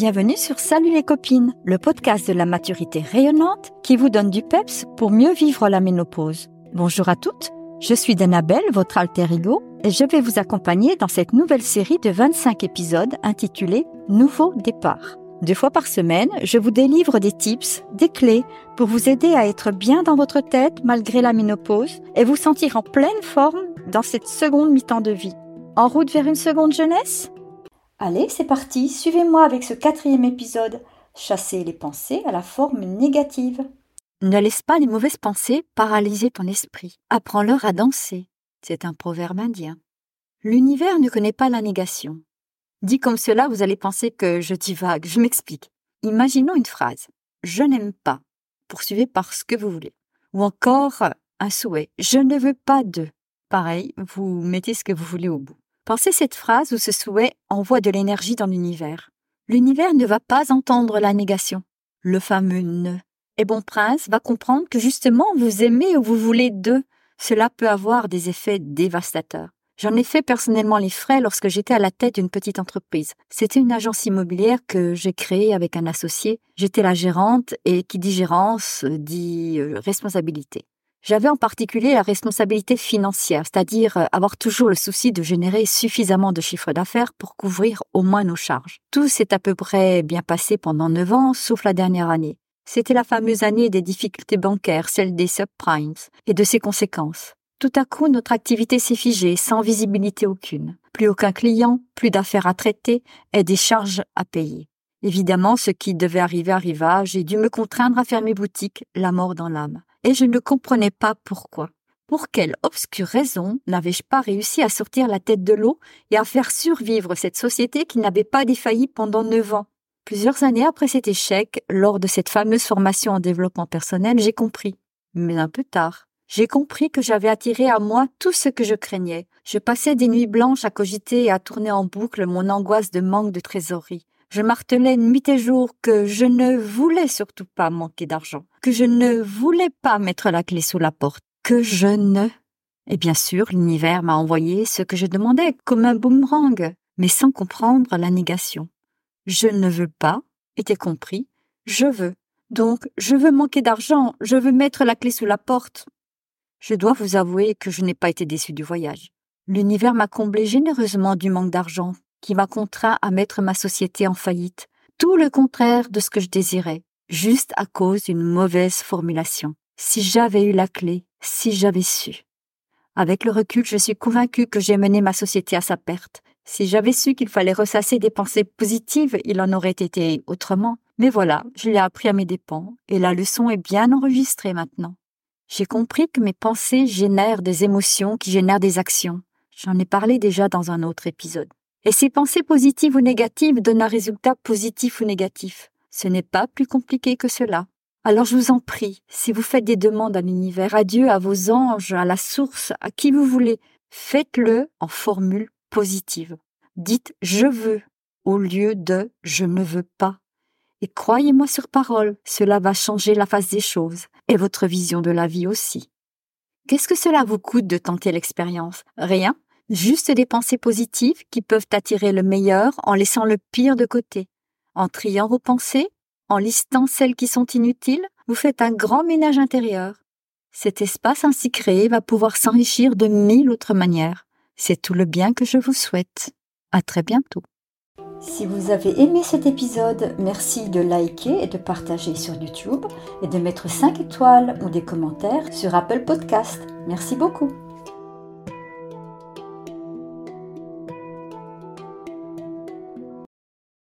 Bienvenue sur Salut les copines, le podcast de la maturité rayonnante qui vous donne du peps pour mieux vivre la ménopause. Bonjour à toutes, je suis Danabelle, votre alter ego, et je vais vous accompagner dans cette nouvelle série de 25 épisodes intitulée Nouveau départ. Deux fois par semaine, je vous délivre des tips, des clés pour vous aider à être bien dans votre tête malgré la ménopause et vous sentir en pleine forme dans cette seconde mi-temps de vie. En route vers une seconde jeunesse? Allez, c'est parti, suivez-moi avec ce quatrième épisode. Chasser les pensées à la forme négative. Ne laisse pas les mauvaises pensées paralyser ton esprit. Apprends-leur à danser. C'est un proverbe indien. L'univers ne connaît pas la négation. Dit comme cela, vous allez penser que je divague. Je m'explique. Imaginons une phrase. Je n'aime pas. Poursuivez par ce que vous voulez. Ou encore un souhait. Je ne veux pas de. Pareil, vous mettez ce que vous voulez au bout. Pensez cette phrase ou ce souhait envoie de l'énergie dans l'univers. L'univers ne va pas entendre la négation. Le fameux ne. Et bon prince va comprendre que justement vous aimez ou vous voulez d'eux. Cela peut avoir des effets dévastateurs. J'en ai fait personnellement les frais lorsque j'étais à la tête d'une petite entreprise. C'était une agence immobilière que j'ai créée avec un associé. J'étais la gérante et qui dit gérance dit euh, responsabilité. J'avais en particulier la responsabilité financière, c'est-à-dire euh, avoir toujours le souci de générer suffisamment de chiffre d'affaires pour couvrir au moins nos charges. Tout s'est à peu près bien passé pendant neuf ans, sauf la dernière année. C'était la fameuse année des difficultés bancaires, celle des subprimes, et de ses conséquences. Tout à coup, notre activité s'est figée, sans visibilité aucune. Plus aucun client, plus d'affaires à traiter et des charges à payer. Évidemment, ce qui devait arriver arriva, j'ai dû me contraindre à fermer boutique, la mort dans l'âme. Et je ne comprenais pas pourquoi. Pour quelle obscure raison n'avais-je pas réussi à sortir la tête de l'eau et à faire survivre cette société qui n'avait pas défailli pendant neuf ans? Plusieurs années après cet échec, lors de cette fameuse formation en développement personnel, j'ai compris. Mais un peu tard. J'ai compris que j'avais attiré à moi tout ce que je craignais. Je passais des nuits blanches à cogiter et à tourner en boucle mon angoisse de manque de trésorerie. Je martelais nuit et jour que je ne voulais surtout pas manquer d'argent, que je ne voulais pas mettre la clé sous la porte, que je ne... Et bien sûr, l'univers m'a envoyé ce que je demandais, comme un boomerang, mais sans comprendre la négation. Je ne veux pas était compris, je veux. Donc, je veux manquer d'argent, je veux mettre la clé sous la porte. Je dois vous avouer que je n'ai pas été déçu du voyage. L'univers m'a comblé généreusement du manque d'argent, qui m'a contraint à mettre ma société en faillite. Tout le contraire de ce que je désirais, juste à cause d'une mauvaise formulation. Si j'avais eu la clé, si j'avais su. Avec le recul, je suis convaincue que j'ai mené ma société à sa perte. Si j'avais su qu'il fallait ressasser des pensées positives, il en aurait été autrement. Mais voilà, je l'ai appris à mes dépens, et la leçon est bien enregistrée maintenant. J'ai compris que mes pensées génèrent des émotions qui génèrent des actions. J'en ai parlé déjà dans un autre épisode. Et ces pensées positives ou négatives donnent un résultat positif ou négatif. Ce n'est pas plus compliqué que cela. Alors je vous en prie, si vous faites des demandes à l'univers, à Dieu, à vos anges, à la source, à qui vous voulez, faites-le en formule positive. Dites je veux au lieu de je ne veux pas. Et croyez-moi sur parole, cela va changer la face des choses et votre vision de la vie aussi. Qu'est-ce que cela vous coûte de tenter l'expérience? Rien, juste des pensées positives qui peuvent attirer le meilleur en laissant le pire de côté. En triant vos pensées, en listant celles qui sont inutiles, vous faites un grand ménage intérieur. Cet espace ainsi créé va pouvoir s'enrichir de mille autres manières. C'est tout le bien que je vous souhaite. À très bientôt. Si vous avez aimé cet épisode, merci de liker et de partager sur YouTube et de mettre 5 étoiles ou des commentaires sur Apple Podcast. Merci beaucoup.